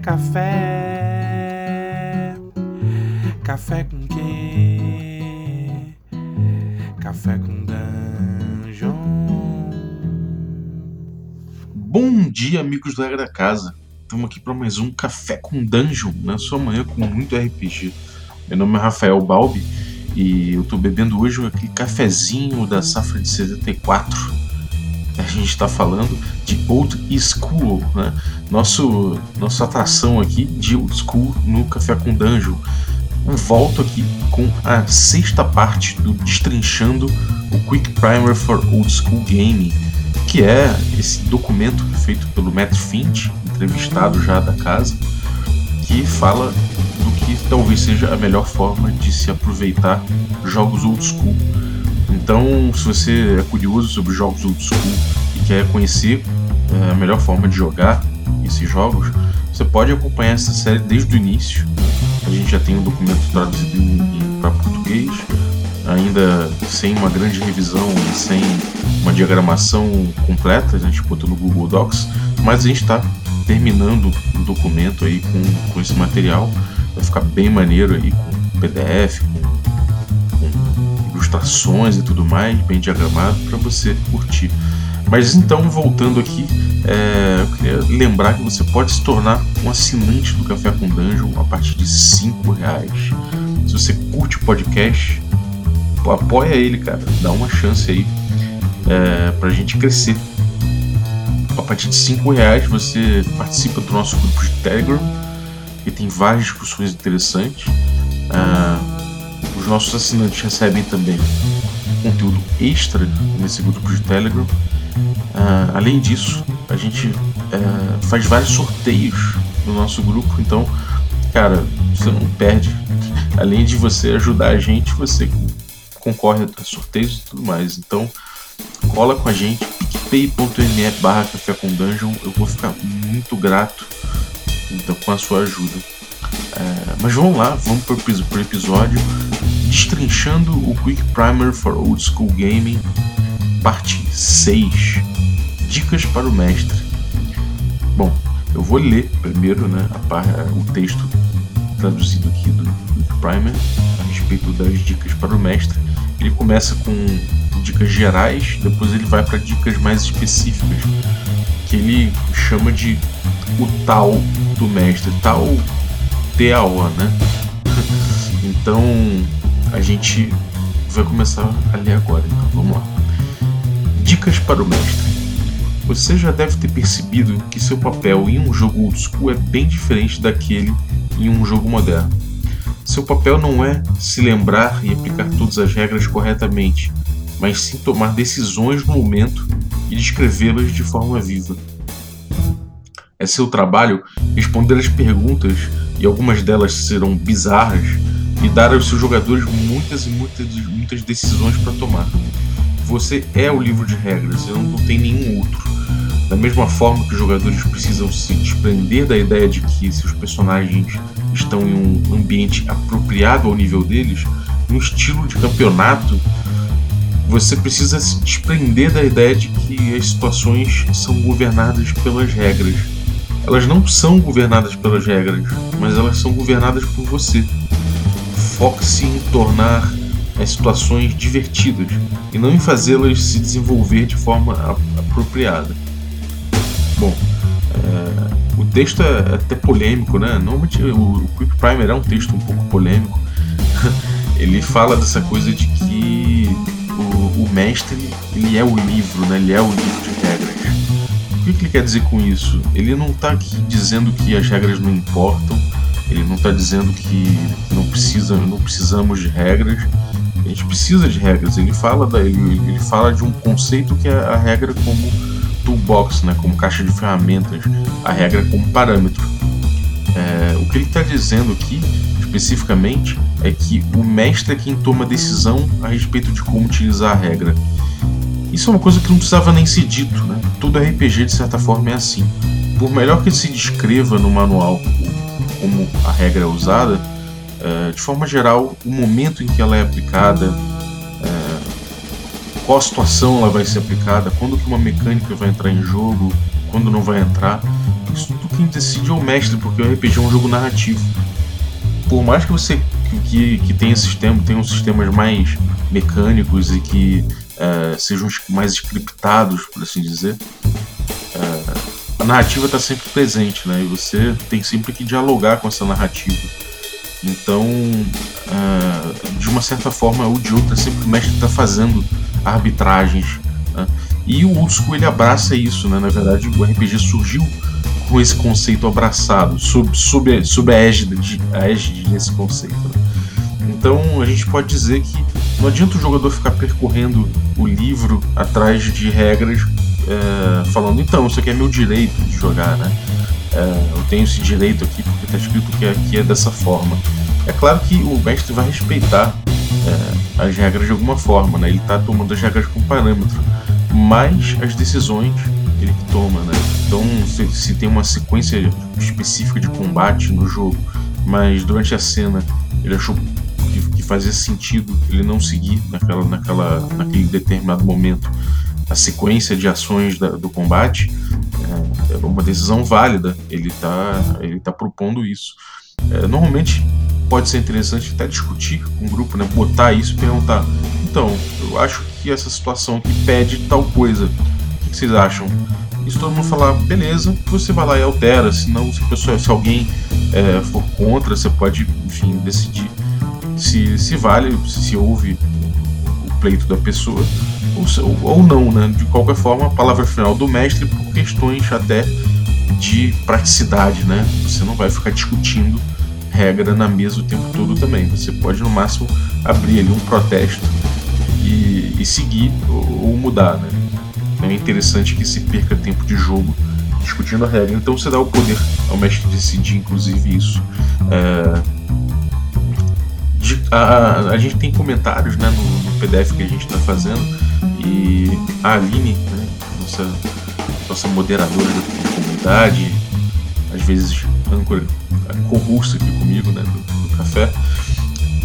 café. Café com quê? Café com dungeon. Bom dia, amigos do Regra da Casa. Estamos aqui para mais um Café com Dungeon, na sua manhã com muito RPG. Meu nome é Rafael Balbi e eu estou bebendo hoje aquele cafezinho da safra de 74. A gente está falando de Old School, né? Nosso, nossa atração aqui de Old School no Café com. Eu volto aqui com a sexta parte do Destrinchando o Quick Primer for Old School Gaming, que é esse documento feito pelo Matt Finch, entrevistado já da casa, que fala do que talvez seja a melhor forma de se aproveitar jogos old school. Então, se você é curioso sobre jogos old school e quer conhecer é, a melhor forma de jogar esses jogos, você pode acompanhar essa série desde o início. A gente já tem um documento traduzido para português, ainda sem uma grande revisão e sem uma diagramação completa, a gente botou no Google Docs, mas a gente está terminando o documento aí com, com esse material. Vai ficar bem maneiro aí com PDF, com ilustrações e tudo mais, bem diagramado para você curtir. Mas então, voltando aqui, é, eu queria lembrar que você pode se tornar um assinante do Café com Dungeon a partir de 5 reais. Se você curte o podcast, apoia ele, cara. Dá uma chance aí é, pra gente crescer. A partir de 5 reais você participa do nosso grupo de Telegram, que tem várias discussões interessantes. Os nossos assinantes recebem também conteúdo extra nesse grupo de Telegram. Uh, além disso, a gente uh, faz vários sorteios no nosso grupo, então, cara, você não perde. Além de você ajudar a gente, você concorre a sorteios e tudo mais. Então, cola com a gente, picpay.me barra café com dungeon. Eu vou ficar muito grato então, com a sua ajuda. Uh, mas vamos lá, vamos para o episódio destrinchando o Quick Primer for Old School Gaming, parte 6 Dicas para o Mestre. Bom, eu vou ler primeiro né, par, o texto traduzido aqui do Quick Primer a respeito das dicas para o mestre. Ele começa com dicas gerais, depois ele vai para dicas mais específicas, que ele chama de o tal do mestre, tal TAO, né? Então a gente vai começar a ler agora, então vamos lá. Dicas para o mestre. Você já deve ter percebido que seu papel em um jogo old school é bem diferente daquele em um jogo moderno. Seu papel não é se lembrar e aplicar todas as regras corretamente, mas sim tomar decisões no momento e descrevê-las de forma viva. É seu trabalho responder as perguntas, e algumas delas serão bizarras, e dar aos seus jogadores muitas e muitas, muitas decisões para tomar. Você é o livro de regras, e não tem nenhum outro. Da mesma forma que os jogadores precisam se desprender da ideia de que seus personagens estão em um ambiente apropriado ao nível deles, no estilo de campeonato, você precisa se desprender da ideia de que as situações são governadas pelas regras. Elas não são governadas pelas regras, mas elas são governadas por você foque-se em tornar as situações divertidas e não em fazê-las se desenvolver de forma apropriada. Bom, é, o texto é até polêmico, né? Normalmente o, Quick Primer é um texto um pouco polêmico. ele fala dessa coisa de que o, o, mestre ele é o livro, né? Ele é o livro de regras. O que, que ele quer dizer com isso? Ele não está dizendo que as regras não importam ele não está dizendo que precisa, não precisamos de regras. A gente precisa de regras. Ele fala da, ele, ele fala de um conceito que é a regra como toolbox, né, como caixa de ferramentas, a regra como parâmetro. É, o que ele está dizendo aqui, especificamente, é que o mestre é quem toma decisão a respeito de como utilizar a regra. Isso é uma coisa que não precisava nem ser dito, né? Todo RPG de certa forma é assim. Por melhor que se descreva no manual como a regra é usada, é, de forma geral, o momento em que ela é aplicada, é, qual situação ela vai ser aplicada, quando que uma mecânica vai entrar em jogo, quando não vai entrar. Isso tudo quem decide é o mestre, porque o RPG é um jogo narrativo. Por mais que você que, que tenha, sistema, tenha sistemas mais mecânicos e que uh, sejam mais scriptados, por assim dizer, uh, a narrativa está sempre presente, né? E você tem sempre que dialogar com essa narrativa. Então, uh, de uma certa forma, o de outra sempre o está fazendo arbitragens. Né? E o old school ele abraça isso, né? Na verdade, o RPG surgiu com esse conceito abraçado, sob, sob, sob a, égide, a égide desse conceito. Né? Então, a gente pode dizer que não adianta o jogador ficar percorrendo o livro atrás de regras, é, falando, então, isso aqui é meu direito de jogar, né? É, eu tenho esse direito aqui porque está escrito que aqui é dessa forma. É claro que o mestre vai respeitar é, as regras de alguma forma, né? Ele está tomando as regras com parâmetro, mas as decisões ele que toma, né? Então, se, se, tem uma sequência específica de combate no jogo, mas durante a cena ele achou que, que fazia sentido ele não seguir naquela, naquela, naquele determinado momento a sequência de ações da, do combate, é, uma decisão válida. Ele está ele tá propondo isso. É, normalmente pode ser interessante até discutir com o grupo, né? botar isso e perguntar: então, eu acho que essa situação aqui pede tal coisa. O que vocês acham? E se todo mundo falar, beleza, você vai lá e altera. Senão, se, pessoa, se alguém é, for contra, você pode, enfim, decidir se, se vale, se houve pleito da pessoa ou, ou não, né? De qualquer forma, a palavra final do mestre por questões até de praticidade, né? Você não vai ficar discutindo regra na mesa o tempo todo também. Você pode no máximo abrir ali um protesto e, e seguir ou, ou, mudar, né? É interessante que se perca tempo de jogo discutindo a regra. Então você dá o poder ao mestre decidir, inclusive isso. É... De, a, a, gente tem comentários né, no PDF que a gente está fazendo e a Aline, né, nossa, nossa moderadora da comunidade, às vezes âncora, co-host aqui comigo né, do, do café,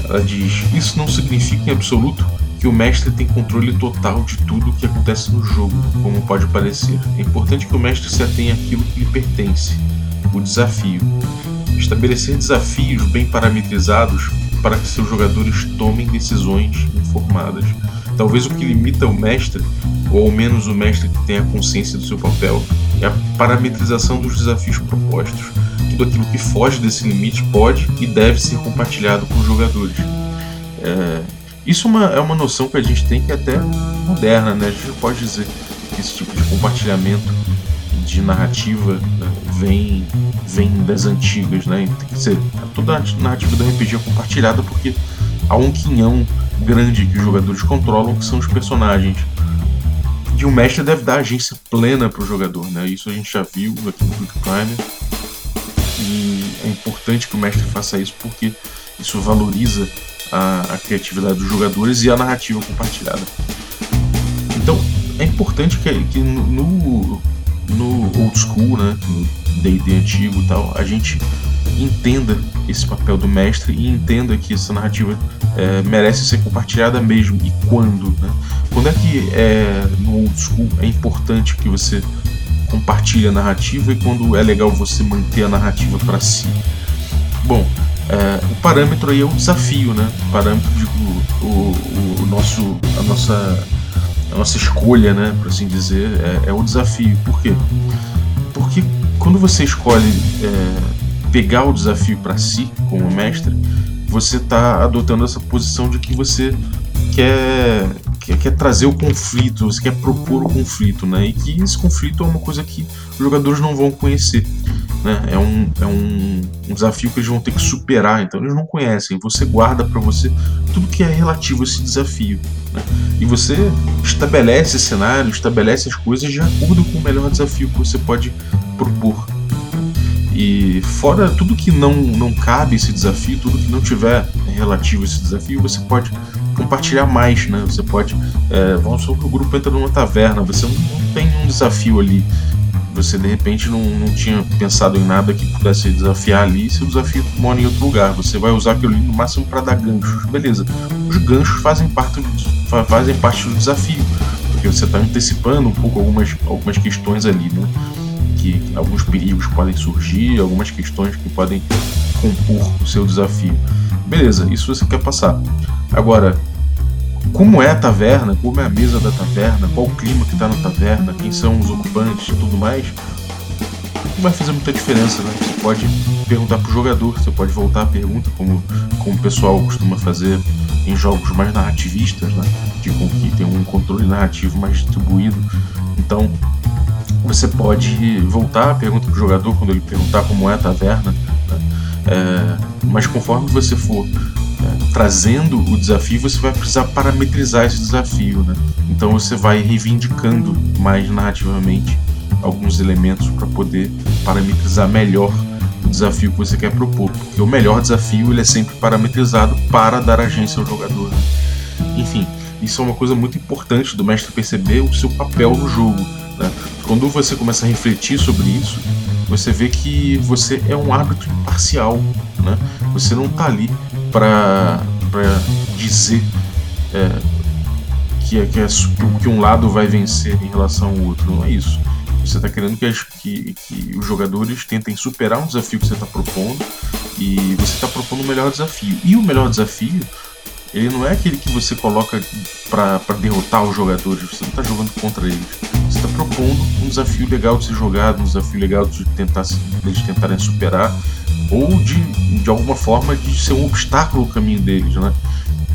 ela diz: Isso não significa em absoluto que o mestre tem controle total de tudo o que acontece no jogo, como pode parecer. É importante que o mestre se atenha àquilo que lhe pertence, o desafio. Estabelecer desafios bem parametrizados para que seus jogadores tomem decisões informadas Talvez o que limita o mestre, ou ao menos o mestre que tenha consciência do seu papel, é a parametrização dos desafios propostos. Tudo aquilo que foge desse limite pode e deve ser compartilhado com os jogadores. É, isso é uma, é uma noção que a gente tem que é até moderna, né? A gente pode dizer que esse tipo de compartilhamento de narrativa né, vem, vem das antigas, né? Quer dizer, toda a narrativa do RPG é compartilhada porque há um quinhão grande que os jogadores controlam, que são os personagens. E o mestre deve dar agência plena para o jogador, né? Isso a gente já viu aqui no Quick Primer. E é importante que o mestre faça isso porque isso valoriza a, a criatividade dos jogadores e a narrativa compartilhada. Então é importante que, que no, no old school, né, D&D antigo e tal, a gente entenda esse papel do mestre e entenda que essa narrativa é, merece ser compartilhada mesmo e quando. Né? Quando é que é, no old school é importante que você compartilhe a narrativa e quando é legal você manter a narrativa para si? Bom, é, o parâmetro aí é o desafio, né? O parâmetro, digo, o, o, o nosso, a nossa, a nossa escolha, né? Por assim dizer, é, é o desafio. Por quê? Porque quando você escolhe é, pegar o desafio para si como mestre, você está adotando essa posição de que você quer, quer, quer, trazer o conflito, você quer propor o conflito, né? E que esse conflito é uma coisa que os jogadores não vão conhecer. Né? É, um, é um, um desafio que eles vão ter que superar, então eles não conhecem. Você guarda para você tudo que é relativo a esse desafio. Né? E você estabelece cenário, estabelece as coisas de acordo com o melhor desafio que você pode propor. E fora tudo que não, não cabe esse desafio, tudo que não tiver relativo a esse desafio, você pode compartilhar mais, né? Você pode. É, vamos supor que o grupo entra numa taverna, você não, não tem um desafio ali. Você de repente não, não tinha pensado em nada que pudesse desafiar ali, seu desafio mora em outro lugar. Você vai usar aquilo ali no máximo para dar ganchos. Beleza. Os ganchos fazem parte, fazem parte do desafio porque você está antecipando um pouco algumas, algumas questões ali, né? Que alguns perigos podem surgir, algumas questões que podem compor o seu desafio. Beleza, isso você quer passar. Agora, como é a taverna, como é a mesa da taverna, qual o clima que está na taverna, quem são os ocupantes e tudo mais, não vai fazer muita diferença, né? Você pode perguntar pro jogador, você pode voltar a pergunta, como, como o pessoal costuma fazer em jogos mais narrativistas, né? De com que tem um controle narrativo mais distribuído. Então, você pode voltar a pergunta pro jogador quando ele perguntar como é a taverna, né? é, mas conforme você for trazendo o desafio, você vai precisar parametrizar esse desafio, né? Então você vai reivindicando mais narrativamente alguns elementos para poder parametrizar melhor o desafio que você quer propor. Porque o melhor desafio ele é sempre parametrizado para dar agência ao jogador. Né? Enfim, isso é uma coisa muito importante do mestre perceber o seu papel no jogo. Né? Quando você começa a refletir sobre isso, você vê que você é um árbitro imparcial. Né? Você não está ali para dizer é, que, é, que, é, que um lado vai vencer em relação ao outro. Não é isso. Você está querendo que, que, que, os jogadores tentem superar um desafio que você está propondo e você está propondo o melhor desafio. E o melhor desafio, ele não é aquele que você coloca para derrotar os jogadores, você não está jogando contra eles. Você está propondo um desafio legal de ser jogado, um desafio legal de tentar eles tentarem superar ou de, de alguma forma de ser um obstáculo no caminho deles, né?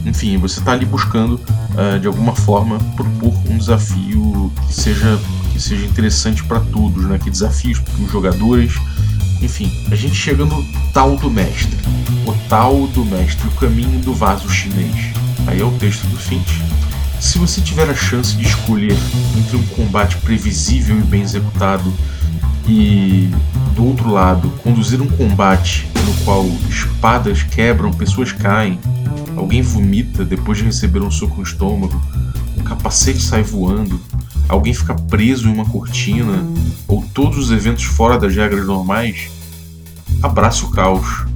Enfim, você está ali buscando uh, de alguma forma propor um desafio que seja que seja interessante para todos, né? Que desafios para os jogadores. Enfim, a gente chega no tal do mestre. O tal do mestre, o caminho do vaso chinês. Aí é o texto do Finch. Se você tiver a chance de escolher entre um combate previsível e bem executado e, do outro lado, conduzir um combate no qual espadas quebram, pessoas caem, alguém vomita depois de receber um soco no estômago, um capacete sai voando, alguém fica preso em uma cortina, ou todos os eventos fora das regras normais, abraça o caos.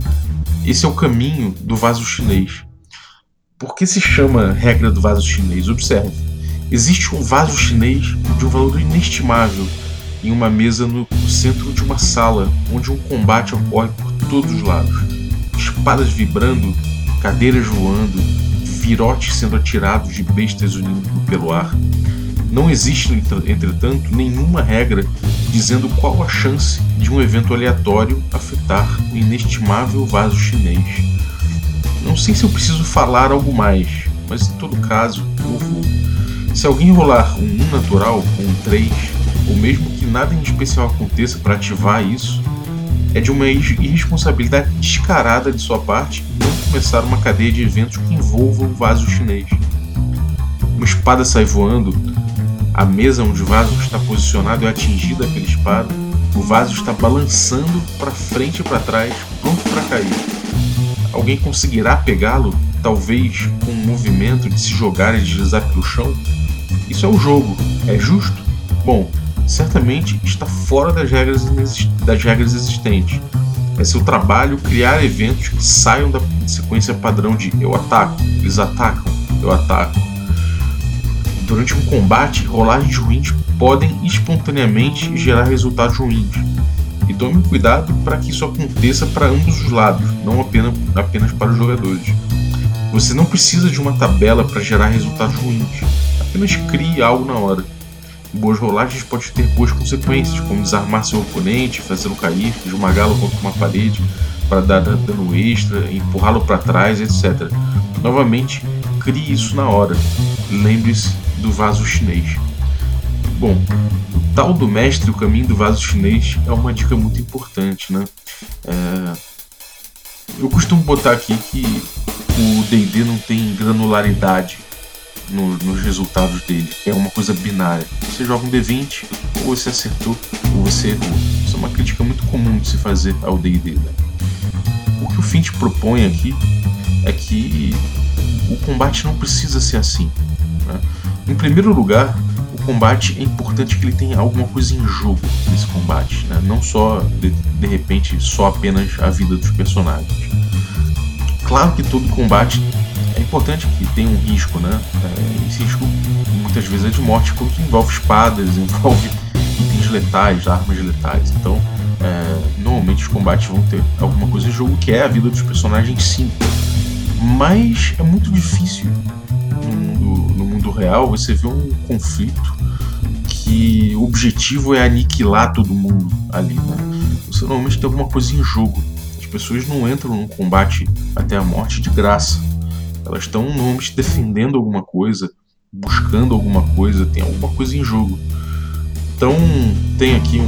Esse é o caminho do vaso chinês. Por que se chama regra do vaso chinês? Observe. Existe um vaso chinês de um valor inestimável em uma mesa no centro de uma sala onde um combate ocorre por todos os lados. Espadas vibrando, cadeiras voando, virotes sendo atirados de bestas unindo pelo ar. Não existe, entretanto, nenhuma regra dizendo qual a chance de um evento aleatório afetar o inestimável vaso chinês. Não sei se eu preciso falar algo mais, mas em todo caso, eu vou. Se alguém rolar um 1 natural ou um 3, ou mesmo que nada em especial aconteça para ativar isso, é de uma irresponsabilidade descarada de sua parte não começar uma cadeia de eventos que envolvam o vaso chinês. Uma espada sai voando, a mesa onde o vaso está posicionado é atingida pela espada. O vaso está balançando para frente e para trás, pronto para cair. Alguém conseguirá pegá-lo, talvez com um movimento de se jogar e deslizar pelo chão? Isso é o jogo. É justo? Bom, certamente está fora das regras, das regras existentes. É seu trabalho criar eventos que saiam da sequência padrão de eu ataco, eles atacam, eu ataco Durante um combate, rolagens ruins podem espontaneamente gerar resultados ruins. E tome cuidado para que isso aconteça para ambos os lados, não apenas, apenas para os jogadores. Você não precisa de uma tabela para gerar resultados ruins, apenas crie algo na hora. Boas rolagens podem ter boas consequências, como desarmar seu oponente, fazê-lo cair, esmagá-lo contra uma parede para dar dano extra, empurrá-lo para trás, etc. Novamente, crie isso na hora. Lembre-se do vaso chinês. Bom, o tal do mestre, o caminho do vaso chinês, é uma dica muito importante, né? É... Eu costumo botar aqui que o D&D não tem granularidade no, nos resultados dele, é uma coisa binária. Você joga um D20, ou você acertou, ou você errou. Isso é uma crítica muito comum de se fazer ao D&D. Né? O que o Fint propõe aqui é que o combate não precisa ser assim. Né? Em primeiro lugar, o combate é importante que ele tenha alguma coisa em jogo nesse combate, né? não só de, de repente só apenas a vida dos personagens. Claro que todo combate é importante que tenha um risco, né? É, esse risco muitas vezes é de morte, porque envolve espadas, envolve itens letais, armas letais. Então, é, normalmente os combates vão ter alguma coisa em jogo que é a vida dos personagens sim. Mas é muito difícil no mundo, no mundo real você ver um conflito que o objetivo é aniquilar todo mundo ali, né? Você normalmente tem alguma coisa em jogo. As pessoas não entram num combate até a morte de graça. Elas estão normalmente defendendo alguma coisa, buscando alguma coisa, tem alguma coisa em jogo. Então tem aqui um,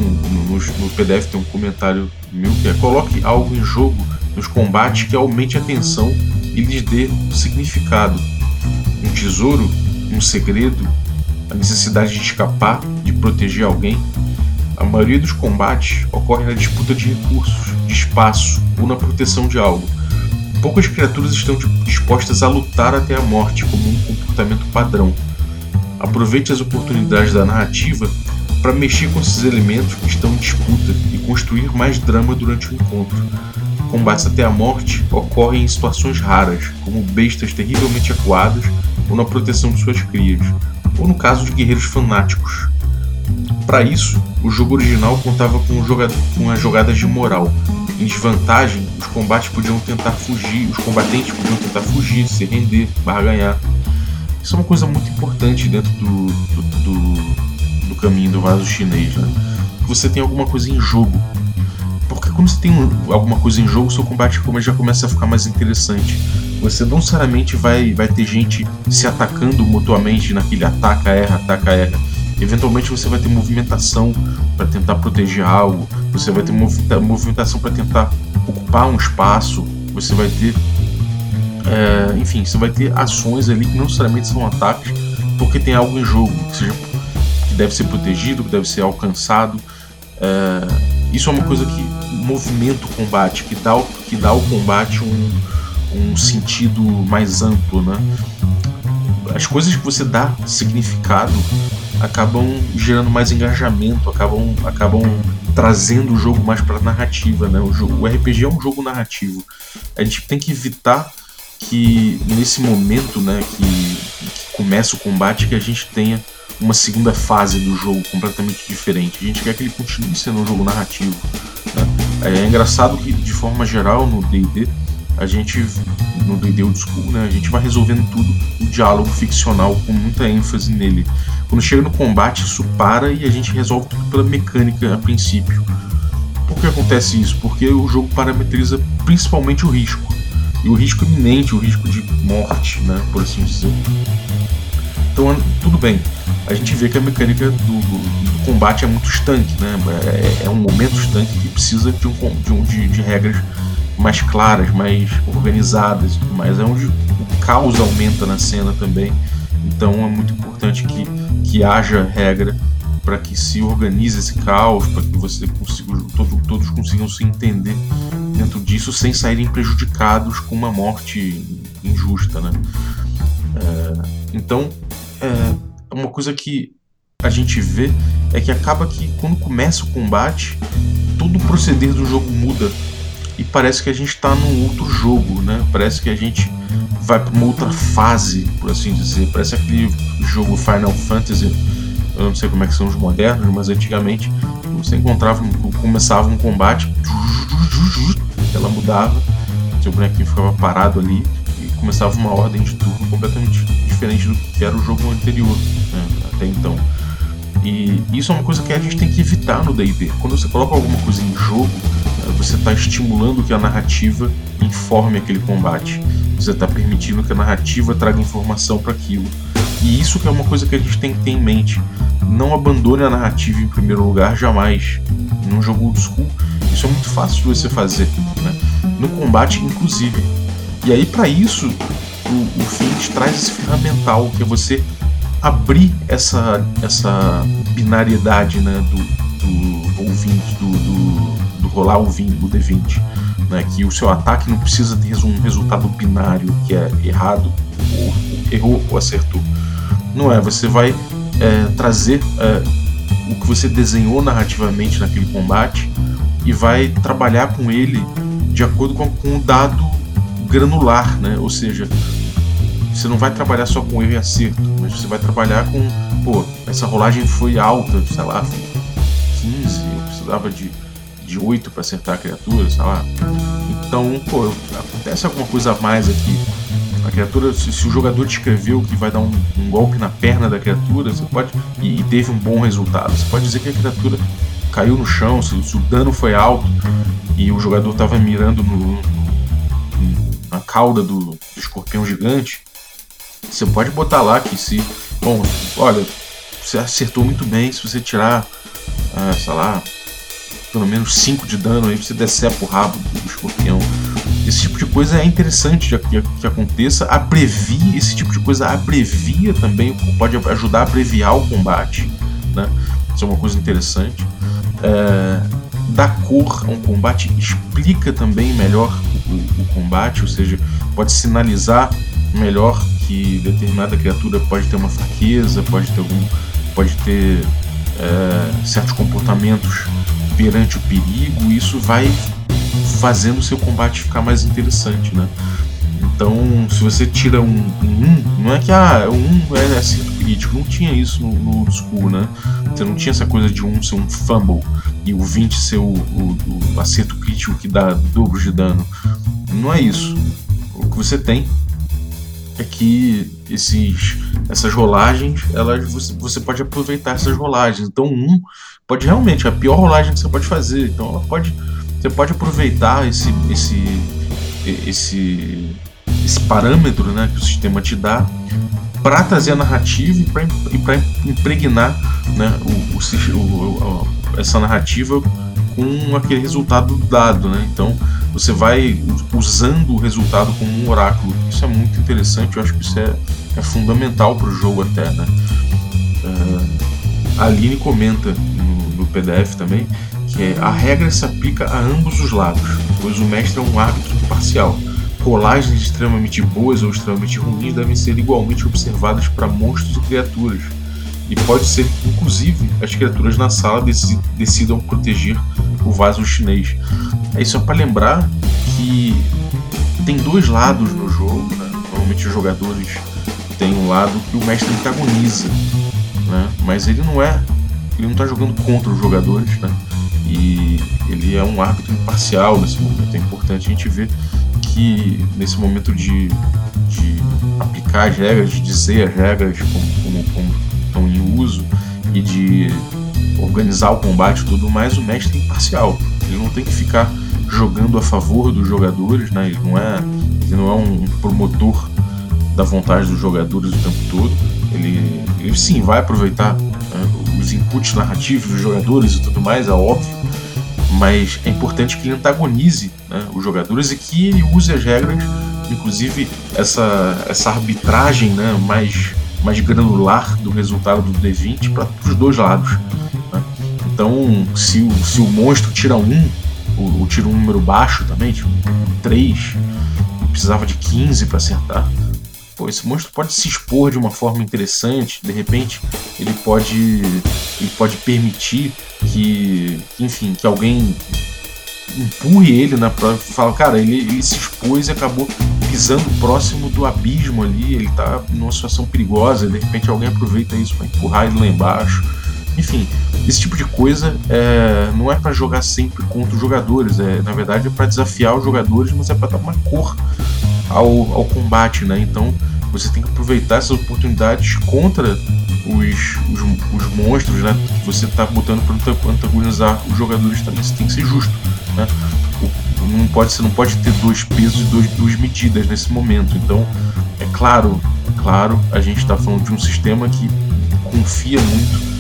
no, no PDF tem um comentário meu que é coloque algo em jogo nos combates que aumente a tensão e lhes dê significado. Um tesouro, um segredo, a necessidade de escapar, de proteger alguém. A maioria dos combates ocorre na disputa de recursos, de espaço ou na proteção de algo. Poucas criaturas estão dispostas a lutar até a morte como um comportamento padrão. Aproveite as oportunidades da narrativa para mexer com esses elementos que estão em disputa e construir mais drama durante o encontro. Combates até a morte ocorrem em situações raras, como bestas terrivelmente acuadas ou na proteção de suas crias, ou no caso de guerreiros fanáticos. Para isso, o jogo original contava com, com as jogadas de moral. Em desvantagem, os combates podiam tentar fugir, os combatentes podiam tentar fugir, se render, barganhar. Isso é uma coisa muito importante dentro do, do, do, do caminho do vaso chinês, né? Você tem alguma coisa em jogo. Porque quando você tem alguma coisa em jogo, seu combate já começa a ficar mais interessante você não necessariamente vai, vai ter gente se atacando mutuamente naquele ataca, erra, ataca, erra. Eventualmente você vai ter movimentação para tentar proteger algo, você vai ter movimentação para tentar ocupar um espaço, você vai ter. É, enfim, você vai ter ações ali que não necessariamente são ataques, porque tem algo em jogo, que, seja, que deve ser protegido, que deve ser alcançado. É, isso é uma coisa que movimenta o combate, que dá, que dá ao combate um, um sentido mais amplo, né? As coisas que você dá significado acabam gerando mais engajamento, acabam, acabam trazendo o jogo mais para narrativa, né? O, jogo, o RPG é um jogo narrativo. A gente tem que evitar que nesse momento, né, que, que começa o combate, que a gente tenha uma segunda fase do jogo completamente diferente. A gente quer que ele continue sendo um jogo narrativo. Né? É engraçado que, de forma geral, no D&D, a gente no D&D School, né, a gente vai resolvendo tudo em diálogo ficcional com muita ênfase nele. Quando chega no combate, isso para e a gente resolve tudo pela mecânica a princípio. Por que acontece isso? Porque o jogo parametriza principalmente o risco. E o risco iminente, o risco de morte, né, por assim dizer. Então, tudo bem. A gente vê que a mecânica do, do, do combate é muito estanque, né? É, é, um momento estanque que precisa de, um, de, um, de, de regras mais claras, mais organizadas, mas é onde o caos aumenta na cena também. Então é muito importante que, que haja regra para que se organize esse caos, para que você consiga, todo, todos consigam se entender dentro disso sem saírem prejudicados com uma morte injusta, né? É, então é uma coisa que a gente vê é que acaba que quando começa o combate todo o proceder do jogo muda e parece que a gente está num outro jogo, né? Parece que a gente vai para uma outra fase, por assim dizer. Parece aquele jogo Final Fantasy. Eu não sei como é que são os modernos, mas antigamente você encontrava, começava um combate, ela mudava, seu bonequinho ficava parado ali e começava uma ordem de turno completamente diferente do que era o jogo anterior, né? até então. E isso é uma coisa que a gente tem que evitar no D&D. Quando você coloca alguma coisa em jogo, você está estimulando que a narrativa informe aquele combate. Você está permitindo que a narrativa traga informação para aquilo. E isso que é uma coisa que a gente tem que ter em mente. Não abandone a narrativa em primeiro lugar, jamais. Num jogo old school, isso é muito fácil de você fazer. Né? No combate, inclusive. E aí, para isso, o, o Fint traz esse ferramental, que é você abrir essa, essa binariedade né, do, do ouvinte, do, do rolar o, 20, o D20. Né, que o seu ataque não precisa ter um resultado binário, que é errado, ou, errou ou acertou. Não é, você vai é, trazer é, o que você desenhou narrativamente naquele combate e vai trabalhar com ele de acordo com, com o dado granular, né? ou seja, você não vai trabalhar só com erro e acerto, mas você vai trabalhar com, pô, essa rolagem foi alta, sei lá, 15, eu precisava de, de 8 para acertar a criatura, sei lá. Então, pô, acontece alguma coisa a mais aqui. A criatura, se, se o jogador descreveu que vai dar um, um, golpe na perna da criatura, você pode. E, e, teve um bom resultado. Você pode dizer que a criatura caiu no chão, se, se o dano foi alto e o jogador estava mirando no, na cauda do, do escorpião gigante, você pode botar lá que se. Bom, olha, você acertou muito bem se você tirar, ah, sei lá, pelo menos 5 de dano aí, você decepa o rabo do escorpião. Esse tipo de coisa é interessante que, que aconteça, abrevia, esse tipo de coisa abrevia também, pode ajudar a abreviar o combate, né? Isso é uma coisa interessante. É, dá cor a um combate, explica também melhor o, o combate, ou seja, pode sinalizar melhor que determinada criatura pode ter uma fraqueza, pode ter algum, pode ter é, certos comportamentos perante o perigo. Isso vai fazendo o seu combate ficar mais interessante, né? Então, se você tira um 1, um, não é que ah, um é acerto crítico, não tinha isso no, no School, né? Você não tinha essa coisa de um ser um fumble e o 20 ser o, o, o acerto crítico que dá dobro de dano. Não é isso. O que você tem é que esses, essas rolagens, elas, você, você pode aproveitar essas rolagens. Então, um pode realmente, a pior rolagem que você pode fazer. Então, ela pode, você pode aproveitar esse, esse, esse, esse parâmetro né, que o sistema te dá para trazer a narrativa e para impregnar né, o, o, o, essa narrativa com aquele resultado dado. Né? Então, você vai usando o resultado como um oráculo. Isso é muito interessante, eu acho que isso é, é fundamental para o jogo até. Né? Uh, a Aline comenta no, no PDF também que é, a regra se aplica a ambos os lados, pois o mestre é um árbitro imparcial. Rolagens extremamente boas ou extremamente ruins devem ser igualmente observadas para monstros e criaturas, e pode ser que, inclusive, as criaturas na sala decidam proteger o vaso chinês. É só para lembrar que tem dois lados no jogo. Né? Normalmente os jogadores têm um lado que o mestre antagoniza, né? mas ele não é, ele não está jogando contra os jogadores, né? e ele é um árbitro imparcial nesse momento. É importante a gente ver que nesse momento de, de aplicar as regras, de dizer as regras como, como, como estão em uso e de organizar o combate e tudo mais, o mestre é imparcial. Ele não tem que ficar jogando a favor dos jogadores, né? Ele não é, ele não é um promotor da vontade dos jogadores o tempo todo. Ele, ele sim vai aproveitar né, os inputs narrativos dos jogadores e tudo mais, é óbvio, mas é importante que ele antagonize né, os jogadores e que ele use as regras, inclusive essa, essa arbitragem né, mais mais granular do resultado do D20 para os dois lados. Né? Então, se o, se o monstro tira um, ou, ou tira um número baixo também, tipo 3, e precisava de 15 para acertar, pô, esse monstro pode se expor de uma forma interessante, de repente ele pode, ele pode permitir que, enfim, que alguém empurre ele na prova fala, cara, ele, ele se expôs e acabou pisando próximo do abismo ali, ele tá numa situação perigosa, de repente alguém aproveita isso para empurrar ele lá embaixo. Enfim, esse tipo de coisa é, não é para jogar sempre contra os jogadores, é, na verdade é para desafiar os jogadores, mas é para dar uma cor ao, ao combate, né? Então você tem que aproveitar essas oportunidades contra os, os, os monstros, né? Você está botando para antagonizar os jogadores também. Você tem que ser justo, né? não pode, você não pode ter dois pesos e dois, duas medidas nesse momento. Então, é claro, é claro, a gente está falando de um sistema que confia muito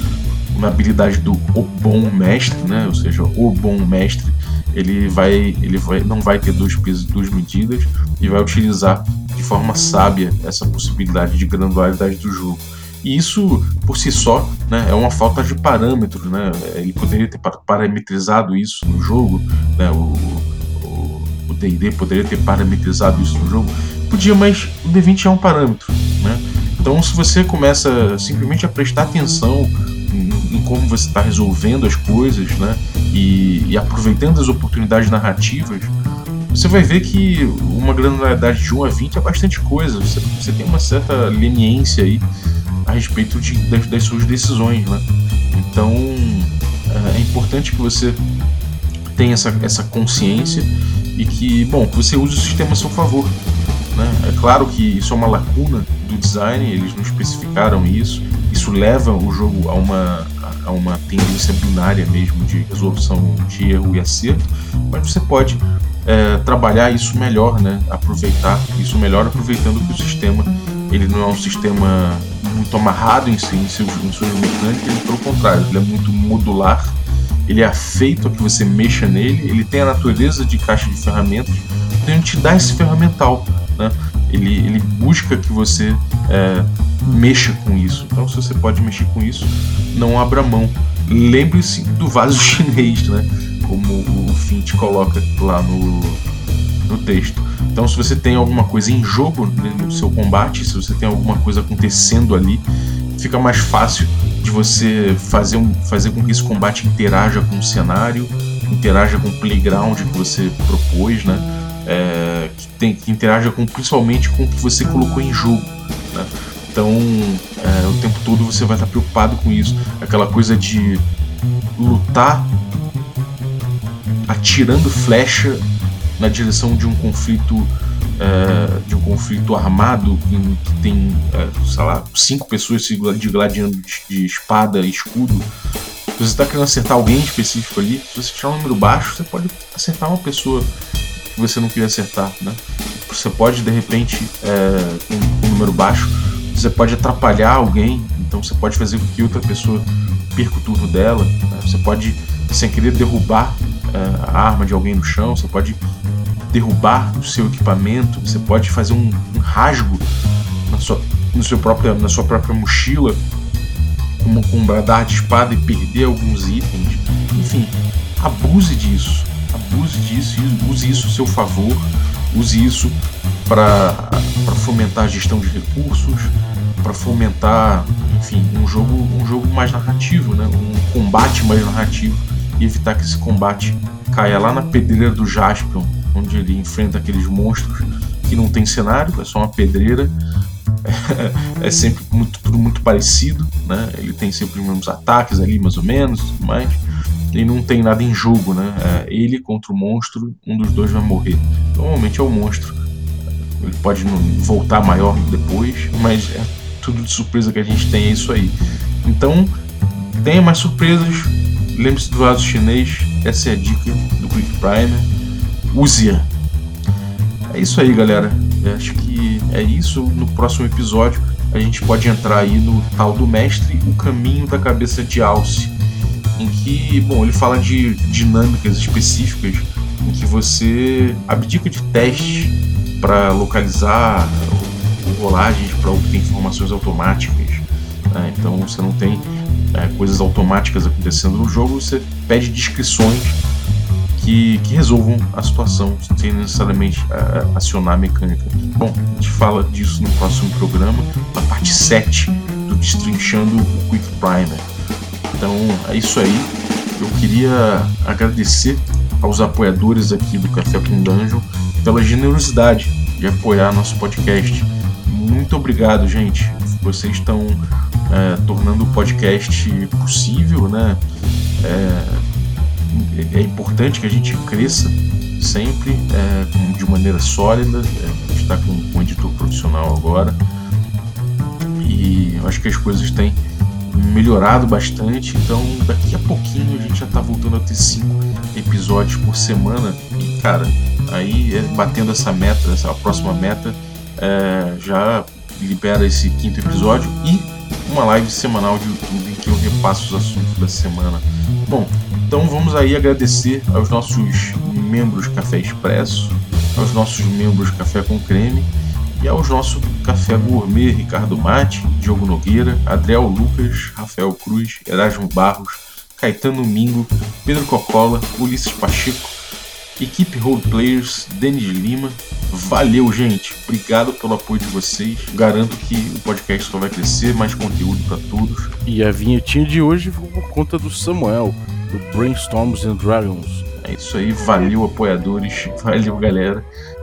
na habilidade do o bom mestre, né? Ou seja, o bom mestre ele vai, ele vai, não vai ter dois pesos e duas medidas e vai utilizar de forma sábia essa possibilidade de granularidade do jogo. E isso, por si só, né, é uma falta de parâmetros. Né? Ele poderia ter parametrizado isso no jogo, né? o, D&D poderia ter parametrizado isso no jogo. Podia, mas o D20 é um parâmetro. Né? Então, se você começa simplesmente a prestar atenção como você está resolvendo as coisas né? e, e aproveitando as oportunidades narrativas, você vai ver que uma granularidade de 1 a 20 é bastante coisa. Você, você tem uma certa leniência aí a respeito de, das, das suas decisões, né? Então é, é importante que você tenha essa, essa consciência e que, bom, você use o sistema a seu favor. Né? É claro que isso é uma lacuna do design, eles não especificaram isso. Isso leva o jogo a uma, a uma tendência binária mesmo de resolução de erro e acerto, mas você pode é, trabalhar isso melhor, né? aproveitar isso melhor, aproveitando que o sistema ele não é um sistema muito amarrado em si, em seus, em suas mecânicas, ele, pelo contrário, ele é muito modular, ele é feito a que você mexa nele, ele tem a natureza de caixa de ferramentas, então ele te dá esse ferramental, né? ele, ele busca que você é, mexa com isso. Então, se você pode mexer com isso, não abra mão. Lembre-se do vaso chinês, né? como o Fint coloca lá no, no texto. Então, se você tem alguma coisa em jogo né, no seu combate, se você tem alguma coisa acontecendo ali, fica mais fácil de você fazer, um, fazer com que esse combate interaja com o cenário, interaja com o playground que você propôs, né? É, que, tem, que interaja com, principalmente com o que você colocou em jogo. Né? Então, é, o tempo todo você vai estar preocupado com isso. Aquela coisa de lutar atirando flecha na direção de um conflito é, de um conflito armado em que tem, é, sei lá, cinco pessoas se gladiando de espada e escudo. Se você está querendo acertar alguém específico ali, se você tirar um número baixo, você pode acertar uma pessoa que você não queria acertar, né? Você pode, de repente, é, com um número baixo, você pode atrapalhar alguém, então você pode fazer com que outra pessoa perca o turno dela, né? você pode, sem querer, derrubar é, a arma de alguém no chão, você pode derrubar o seu equipamento, você pode fazer um, um rasgo na sua, no seu próprio, na sua própria mochila com, com um bradar de espada e perder alguns itens. Enfim, abuse disso. Abuse disso e use isso a seu favor. Use isso para fomentar a gestão de recursos, para fomentar, enfim, um jogo, um jogo mais narrativo, né? um combate mais narrativo e evitar que esse combate caia lá na pedreira do Jaspion onde ele enfrenta aqueles monstros que não tem cenário, é só uma pedreira. É, sempre muito, tudo muito parecido, né? Ele tem sempre os mesmos ataques ali, mais ou menos, mas e não tem nada em jogo, né? É ele contra o monstro, um dos dois vai morrer. Normalmente é o monstro. Ele pode voltar maior depois, mas é tudo de surpresa que a gente tem é isso aí. Então, tenha mais surpresas. Lembre-se do vaso chinês, essa é a dica do Quick Primer use-a. É isso aí, galera. Eu acho que é isso. No próximo episódio a gente pode entrar aí no tal do mestre, o caminho da cabeça de Alce, em que, bom, ele fala de dinâmicas específicas em que você abdica de testes para localizar rolagens para obter informações automáticas. Né? Então você não tem é, coisas automáticas acontecendo no jogo, você pede descrições que, que resolvam a situação sem necessariamente uh, acionar a mecânica. Bom, a gente fala disso no próximo programa, na parte 7 do Destrinchando o Quick Primer. Então é isso aí. Eu queria agradecer aos apoiadores aqui do Café com Dungeon pela generosidade de apoiar nosso podcast. Muito obrigado, gente. Vocês estão é, tornando o podcast possível, né? É, é importante que a gente cresça sempre é, de maneira sólida. É, a gente está com, um editor profissional agora e acho que as coisas têm melhorado bastante. Então, daqui a pouquinho a gente já está voltando a ter cinco episódios por semana. E, cara, aí é, batendo essa meta, essa próxima meta, é, já libera esse quinto episódio e uma live semanal de YouTube em que eu repasso os assuntos da semana. Bom, então vamos aí agradecer aos nossos membros Café Expresso, aos nossos membros Café com Creme e aos nossos Café Gourmet Ricardo Mate, Diogo Nogueira, Adriel Lucas, Rafael Cruz, Erasmo Barros, Caetano Mingo, Pedro Cocola, Ulisses Pacheco, equipe Roleplayers, Denis Lima. Valeu, gente. Obrigado pelo apoio de vocês. Garanto que o podcast só vai crescer, mais conteúdo para todos. E a vinhetinha de hoje foi por conta do Samuel do Brainstorms and Dragons. É isso aí, valeu apoiadores, valeu galera,